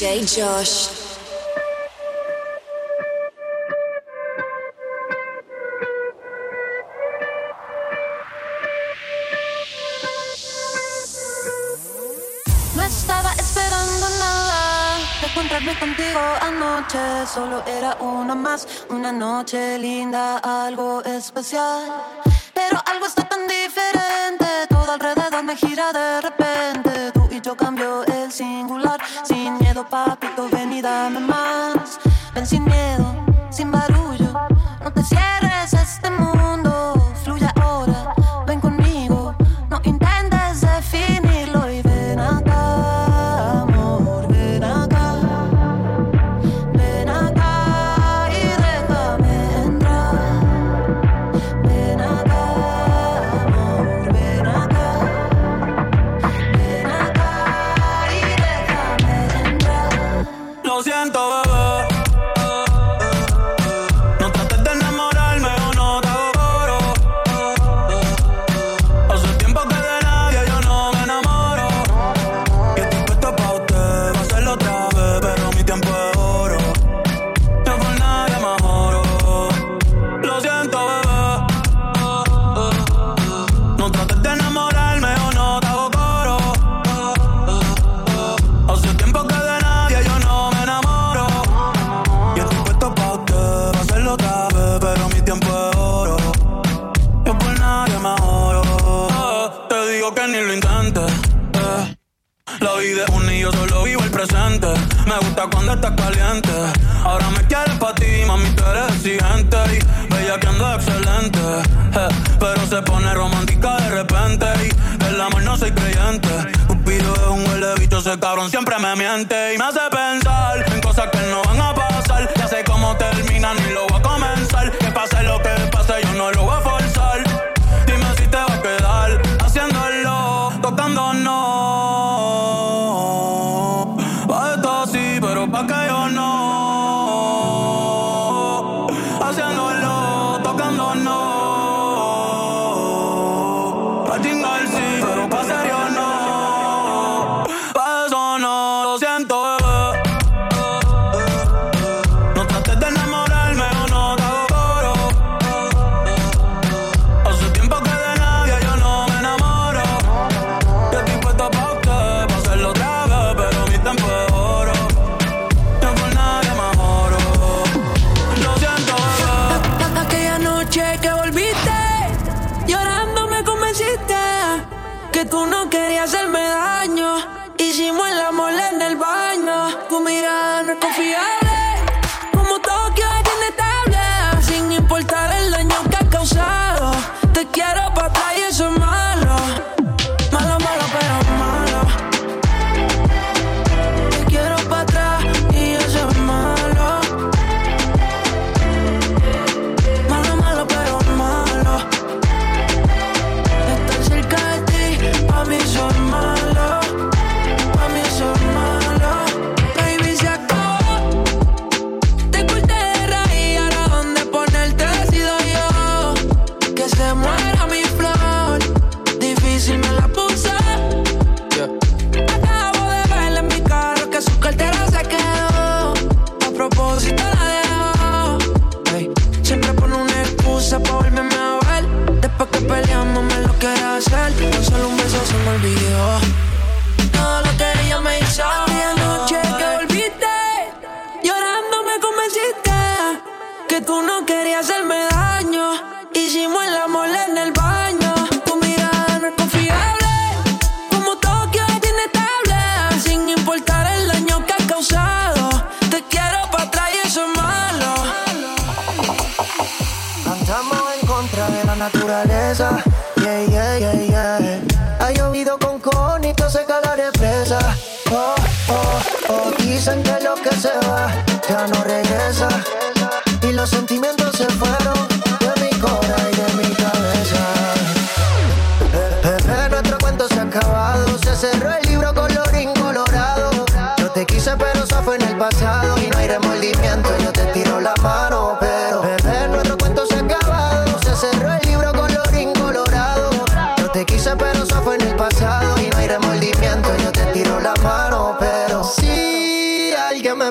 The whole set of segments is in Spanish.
Josh. No estaba esperando nada de encontrarme contigo anoche. Solo era una más, una noche linda, algo especial. Pero algo está tan diferente, todo alrededor me gira de repente. Tú y yo cambió el singular papito, ven y dame más. Ven sin miedo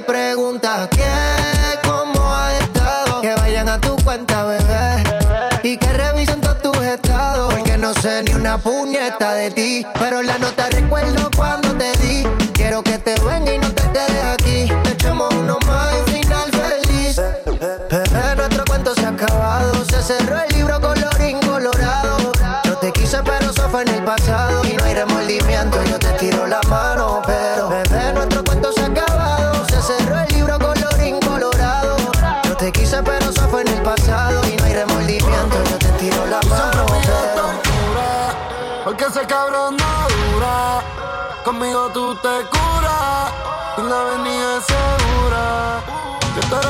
pregunta qué, cómo has estado. Que vayan a tu cuenta, bebé. Y que revisen todos tus estados. Porque no sé ni una puñeta de ti. Pero la notaré una avenida segura. Yo te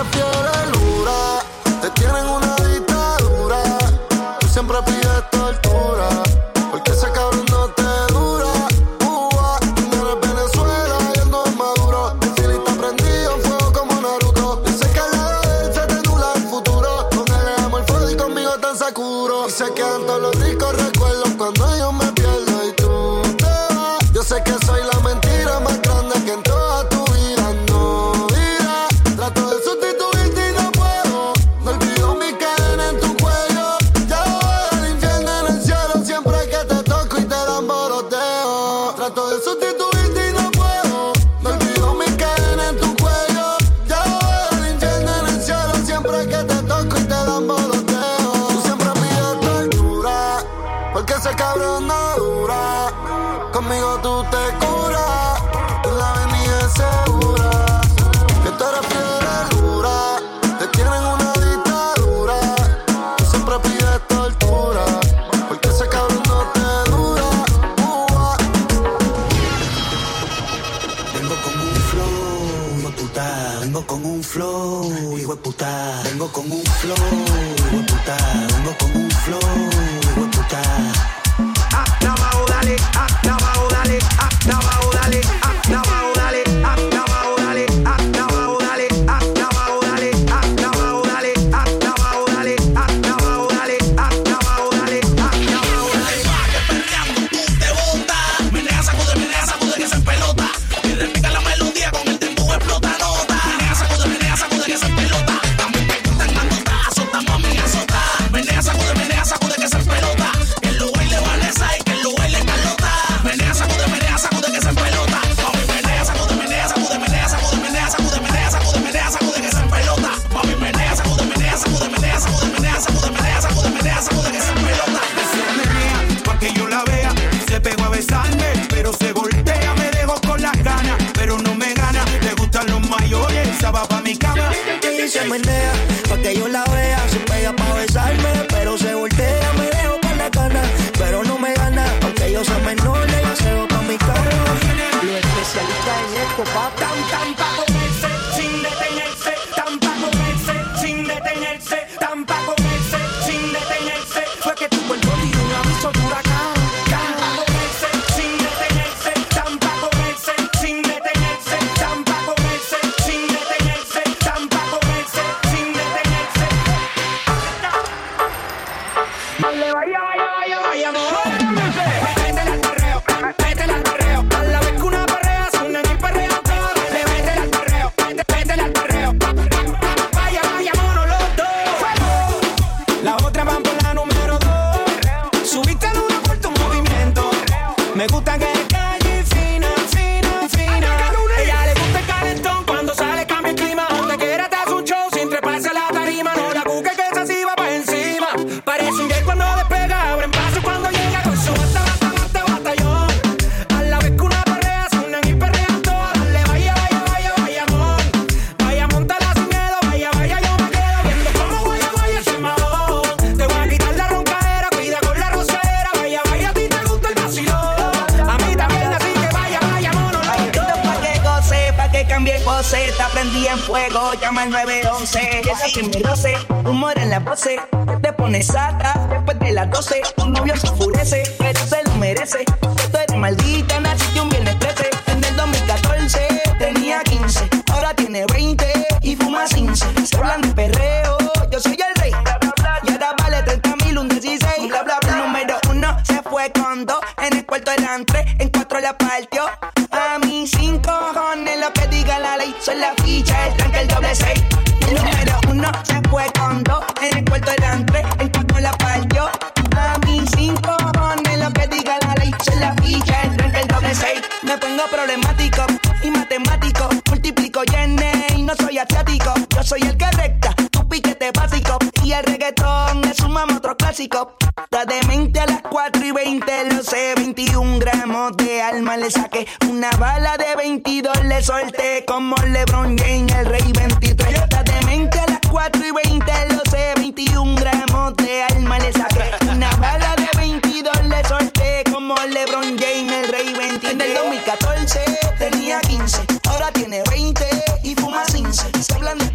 clásico. Está demente a las 4 y 20, lo sé, 21 gramos de alma le saqué. Una bala de 22 le solté como LeBron James, el rey 23. Está demente a las 4 y 20, lo sé, 21 gramos de alma le saqué. Una bala de 22 le solté como LeBron James, el rey 23. En el 2014 tenía 15, ahora tiene 20 y fuma 15. Se hablan de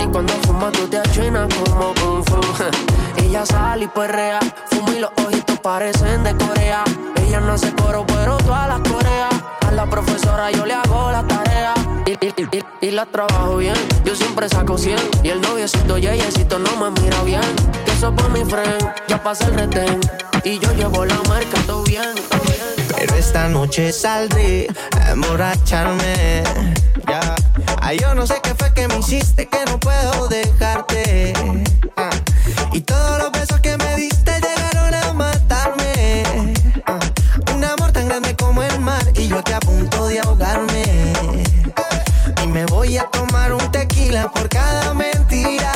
Y cuando fumas tú te achinas como kung fu. Ella sale y perrea. Fuma y los ojitos parecen de Corea. Ella no hace coro, pero todas las coreas. A la profesora yo le hago la tarea. Y, y, y, la trabajo bien. Yo siempre saco 100. Y el noviecito, yeyecito, no me mira bien. Que eso por mi friend. Ya pasa el retén. Y yo llevo la marca, todo bien, todo bien. Pero esta noche saldré a emborracharme. Ya. Ay, yo no sé qué fue que me hiciste que no puedo dejarte. Ah. Y todos los besos que me diste llegaron a matarme. Ah. Un amor tan grande como el mar y yo aquí a punto de ahogarme. Y me voy a tomar un tequila por cada mentira.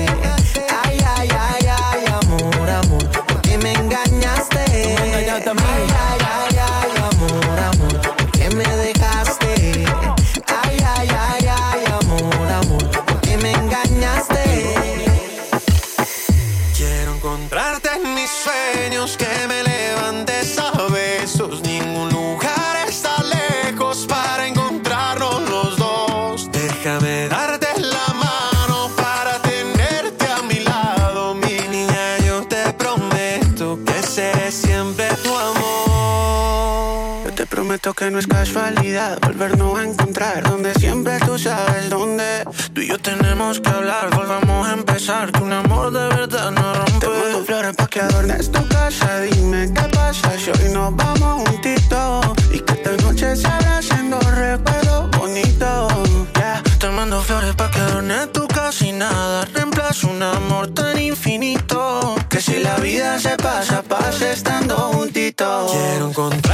Casualidad volvernos a encontrar donde siempre tú sabes dónde. Tú y yo tenemos que hablar, volvamos a empezar que un amor de verdad no rompe. Te mando flores pa' que adornes tu casa, dime qué pasa si hoy nos vamos juntitos y que esta noche se abra haciendo recuerdos bonitos. Ya, te mando flores pa' que adornes tu casa y nada reemplaza un amor tan infinito que si la vida se pasa, pasa estando juntitos. Quiero encontrarte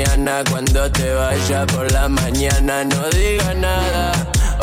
mañana cuando te vaya por la mañana no digas nada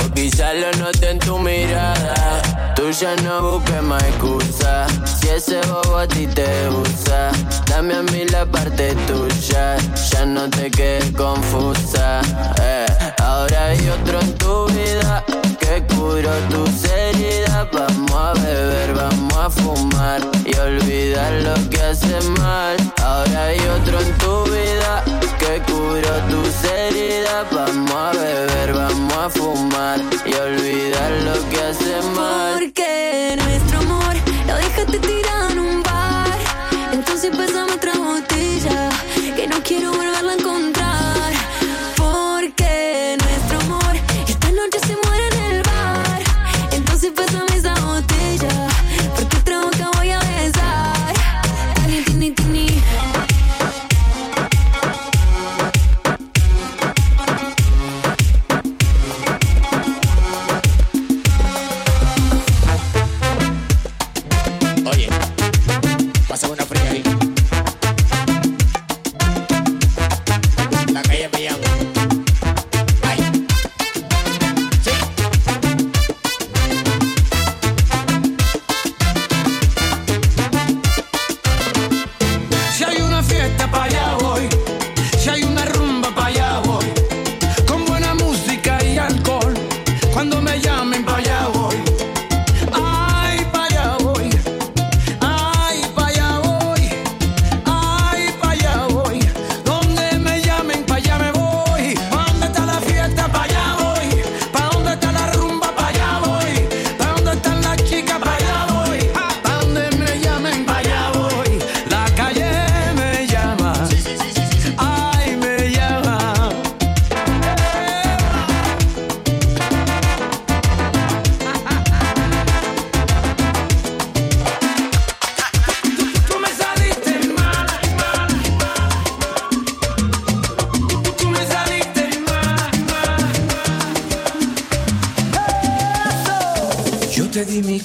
o quizás lo note en tu mirada. Tú ya no busques más excusa si ese bobo a ti te usa dame a mí la parte tuya ya no te quedes confusa eh. ahora hay otro en tu vida que cura tus heridas. Vamos a beber, vamos a fumar y olvidar lo que hace mal. Ahora hay otro en tu vida que cura tus heridas. Vamos a beber, vamos a fumar y olvidar lo que hace mal. Porque nuestro amor lo dejaste tirar.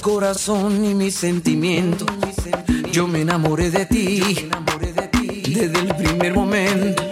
corazón y mis sentimientos. Yo me enamoré de ti desde el primer momento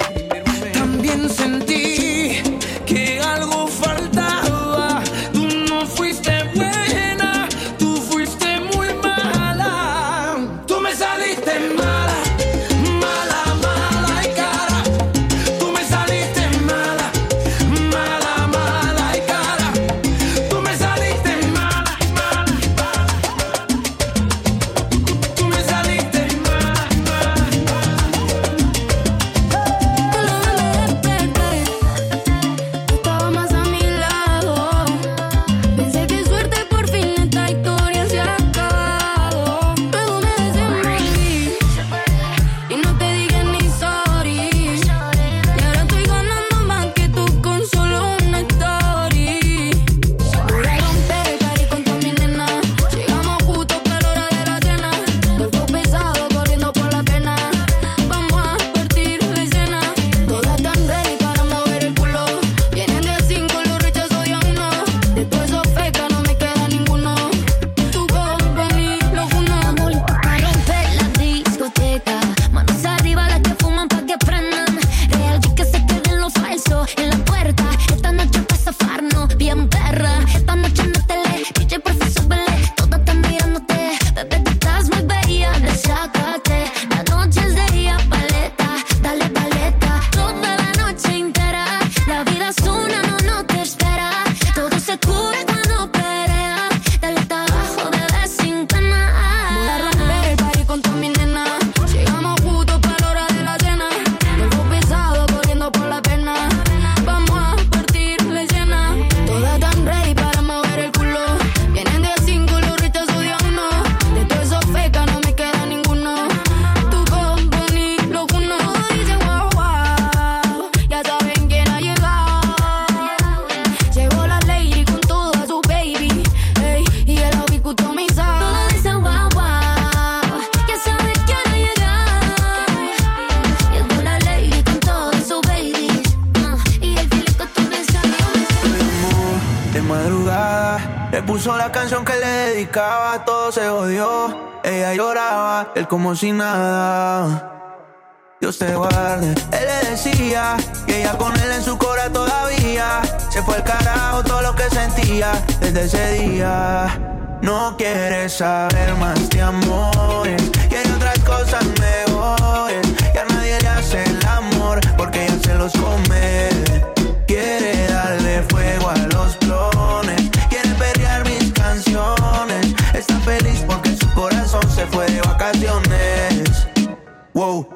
él como si nada. Dios te guarde. Él le decía que ella con él en su cora todavía. Se fue el carajo todo lo que sentía desde ese día. No quiere saber más de amores. Quiere otras cosas mejores. Ya nadie le hace el amor porque ya se los come. Quiere darle fuego a los clones. Quiere pelear mis canciones. Está feliz porque su corazón se fue de vacaciones.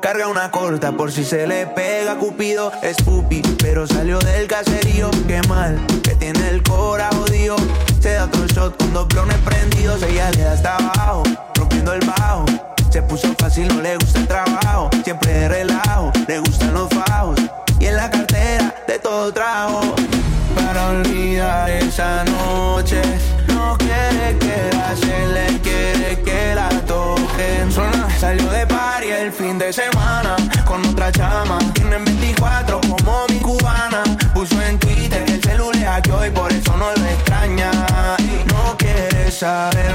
Carga una corta por si se le pega Cupido es pupi, pero salió del caserío. Qué mal, que tiene el cora jodido. Se da otro shot con dos clones prendidos. Ella le da hasta abajo, rompiendo el bajo. Se puso fácil, no le gusta el trabajo. Saber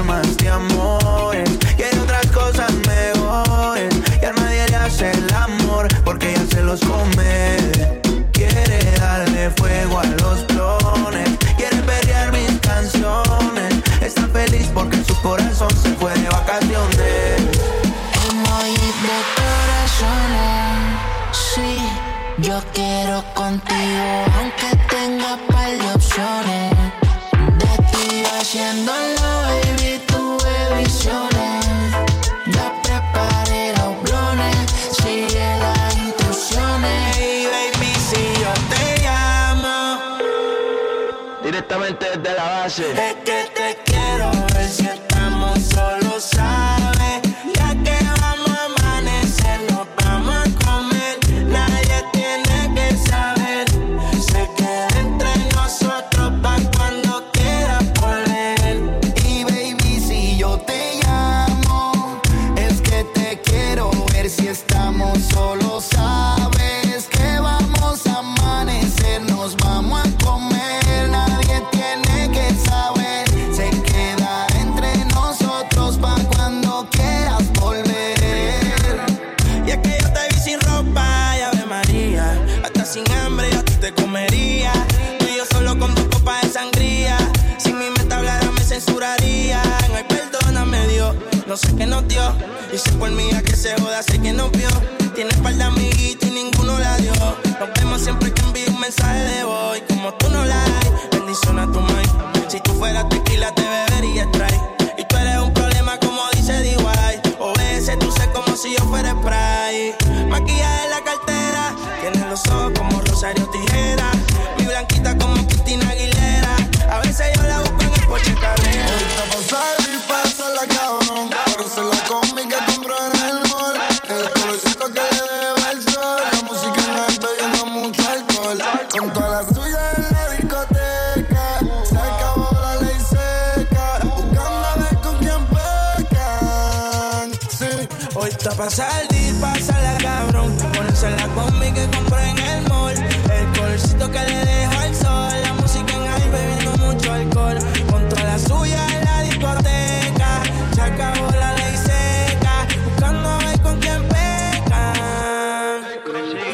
Hoy está pa' salir, pásala cabrón. Ponerse la combi que compré en el mall. El colorcito que le dejo al sol. La música en high bebiendo mucho alcohol. Contra la suya en la discoteca. Se acabó la ley seca. Buscando a ver con quién pecan.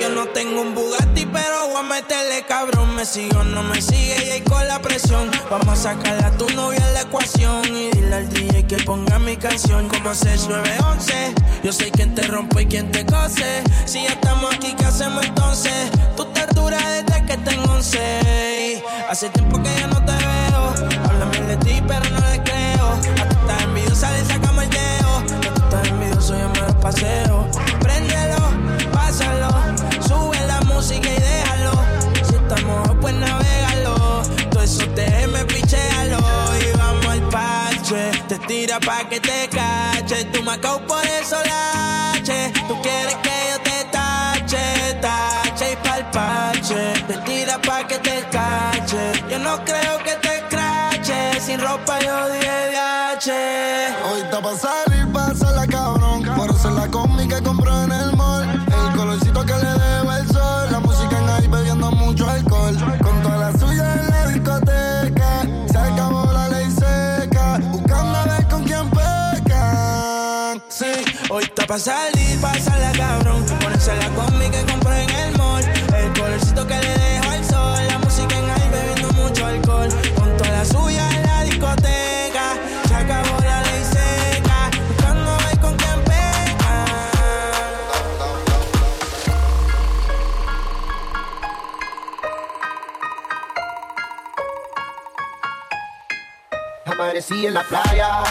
Yo no tengo un Bugatti, pero voy a meterle cabrón. Me sigo, no me sigue y ahí con la Vamos a sacar a tu novia la ecuación. Y dile al DJ que ponga mi canción como 6911. Yo sé quién te rompe y quién te cose. Si ya estamos aquí, ¿qué hacemos entonces? Tú te desde que tengo 11. Y Hace tiempo que ya no te veo. Háblame de ti, pero no le creo. A tú estás envidiosa, le sacamos el dedo. Que tú estás envidioso, yo me lo paseo. Préndelo, pásalo. Sube la música y déjalo. Tira pa' que te cache. Tú me por eso lache. Tú quieres que yo te tache, tache y pa'l parche. Te tira pa' que te cache. Yo no creo que te crache. Sin ropa yo dije de H. Ahorita pa' salir, pásala cabrón. Por pa' salir, pasarla cabrón. Ponérsela conmigo que compré en el mall. El colorcito que le dejo al sol. La música en high bebiendo mucho alcohol. Con toda la suya en la discoteca. Se acabó la ley seca. Buscando ver con quién pega. Amanecí en la playa,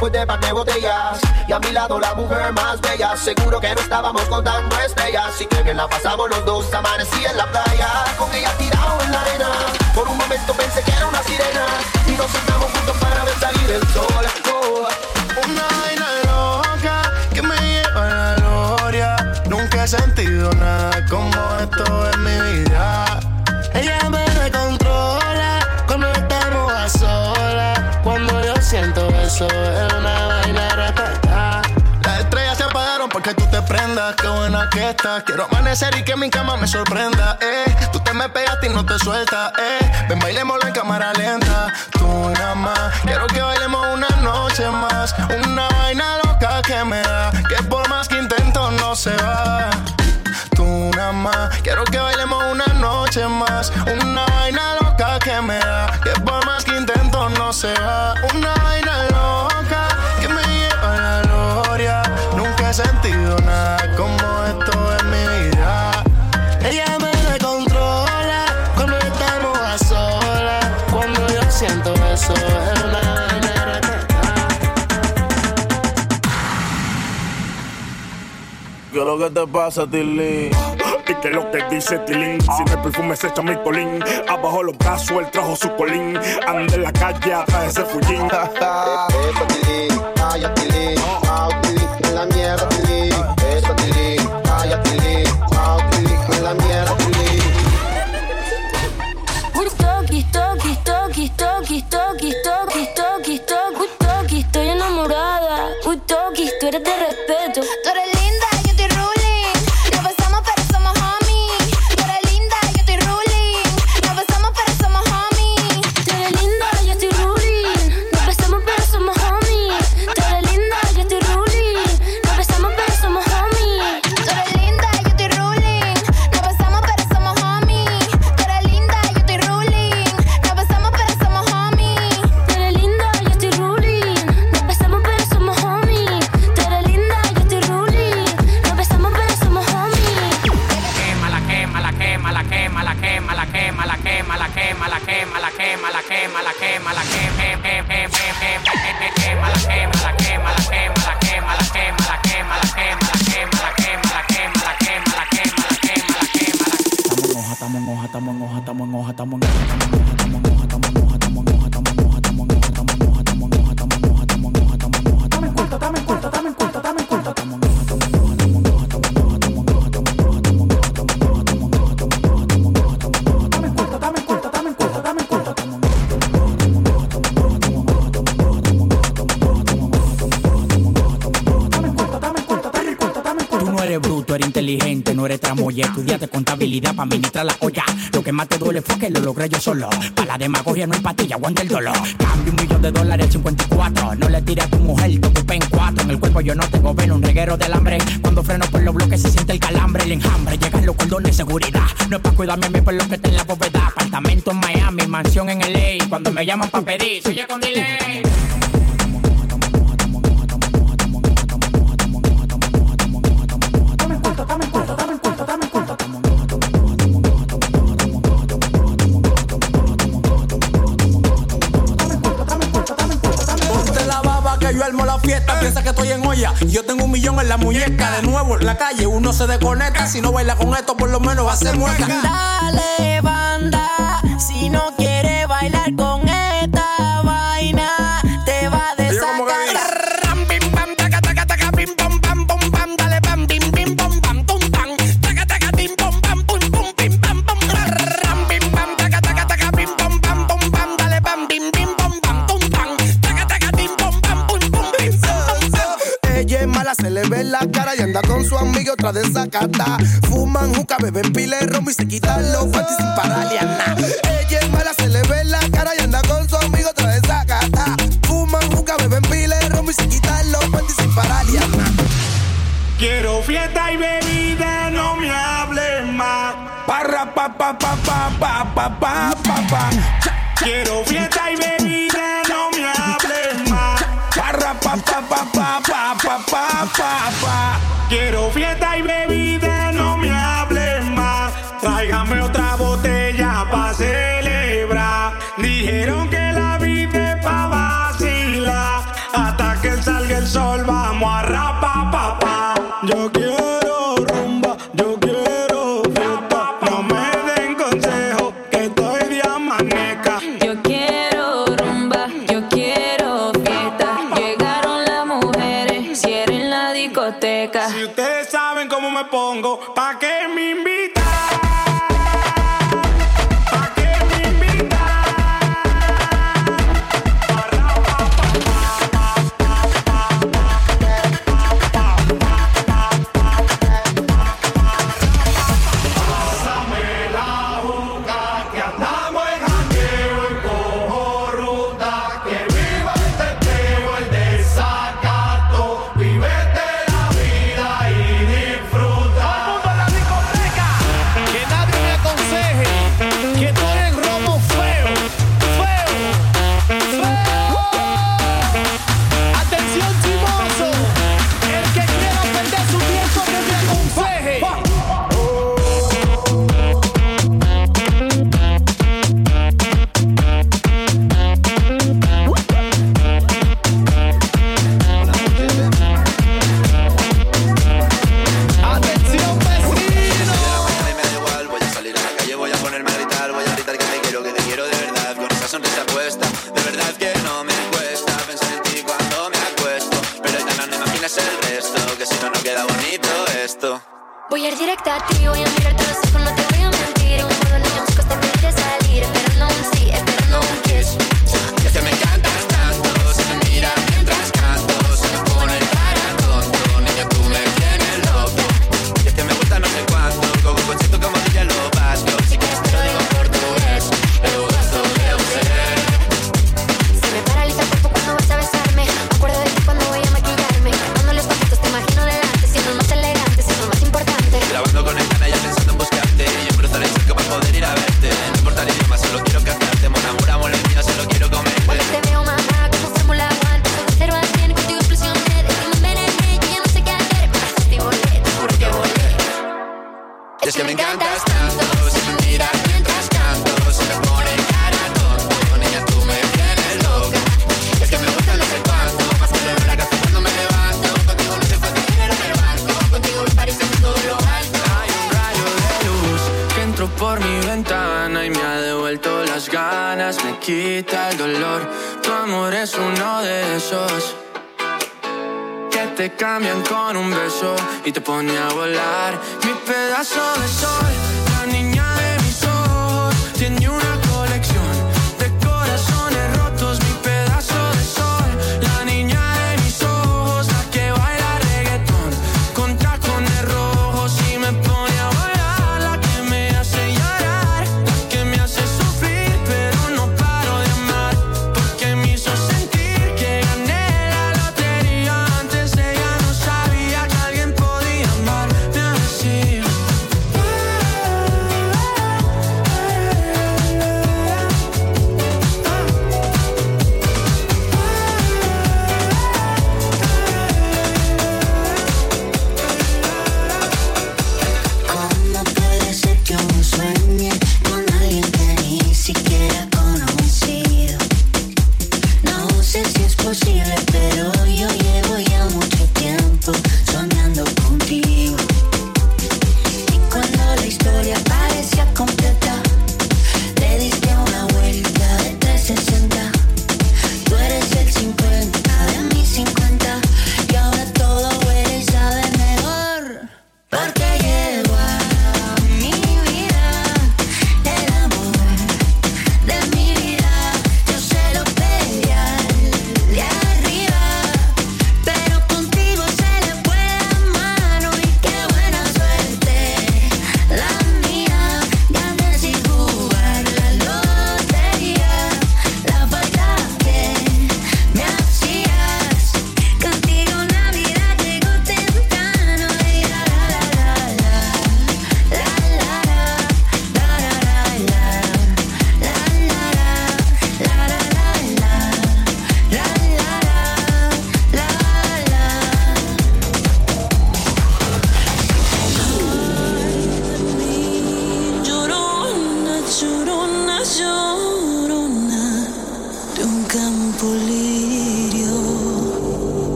después de par de botellas. Y a mi lado la mujer más bella. Seguro que no estábamos contando estrellas. Así que bien la pasamos los dos Amanecí en la playa, con ella tirado en la arena. Por un momento pensé que era una sirena. Y nos sentamos juntos para ver salir el sol. Oh, Una vaina loca que me lleva a la gloria. Nunca he sentido nada como esto en mi vida. Ella me controla cuando estamos a solas. Cuando yo siento eso Quiero amanecer y que mi cama me sorprenda. Eh. Tú te me pegaste y no te sueltas. Eh. Ven, bailémoslo en cámara lenta. Tú nada más. Quiero que bailemos una noche más. Una vaina loca que me da. Que por más que intento no se va. Tú nada más. Quiero que bailemos una noche más. Una vaina loca que me da. Que por más que intento no se va. Una vaina loca ¿Qué es lo que te pasa, Tilly? ¿Y qué es lo que dice Tilín? Si no el perfume se echa mi colín Abajo los brazos, él trajo su colín Anda en la calle atrás de ese fullín no eres inteligente, no eres tramoya. Estudiaste contabilidad para administrar la olla. Lo que más te duele fue que lo logré yo solo. Para la demagogia no hay patilla, aguanta el dolor. Cambio un millón de dólares al 54. No le tires a tu mujer, te ocupé en cuatro. En el cuerpo yo no tengo velo, un reguero del hambre. Cuando freno por los bloques se siente el calambre, el enjambre. Llegan los cordones de seguridad. No es para cuidarme a mí por lo que está en la bóveda. Apartamento en Miami, mansión en LA. Cuando me llaman para pedir, soy yo con delay. Armo la fiesta. Piensa que estoy en olla. Yo tengo un millón en la muñeca. De nuevo en la calle uno se desconecta. Si no baila con esto, por lo menos va a ser mueca. Dale, banda, si no quiere bailar con mala, se le ve la cara y anda con su amigo otra desacata. Fuman juca, beben pile rombo y se quitan los guantes sin pararle nada. Ella es mala, se le ve la cara y anda con su amigo otra desacata. Fuman juca, beben pile rombo y se quitan los guantes sin pararle nada. Quiero fiesta y bebida, no me hables más. Parra pa pa pa pa pa pa pa pa pa. Quiero fiesta y bebida, no me hables más. Parra pa pa pa pa pa papá. Quiero fiesta y bebida, no me hables más. Tráigame otra botella pa' celebrar. Dijeron que la vida es pa' vacilar. Hasta que salga el sol, va pongo pa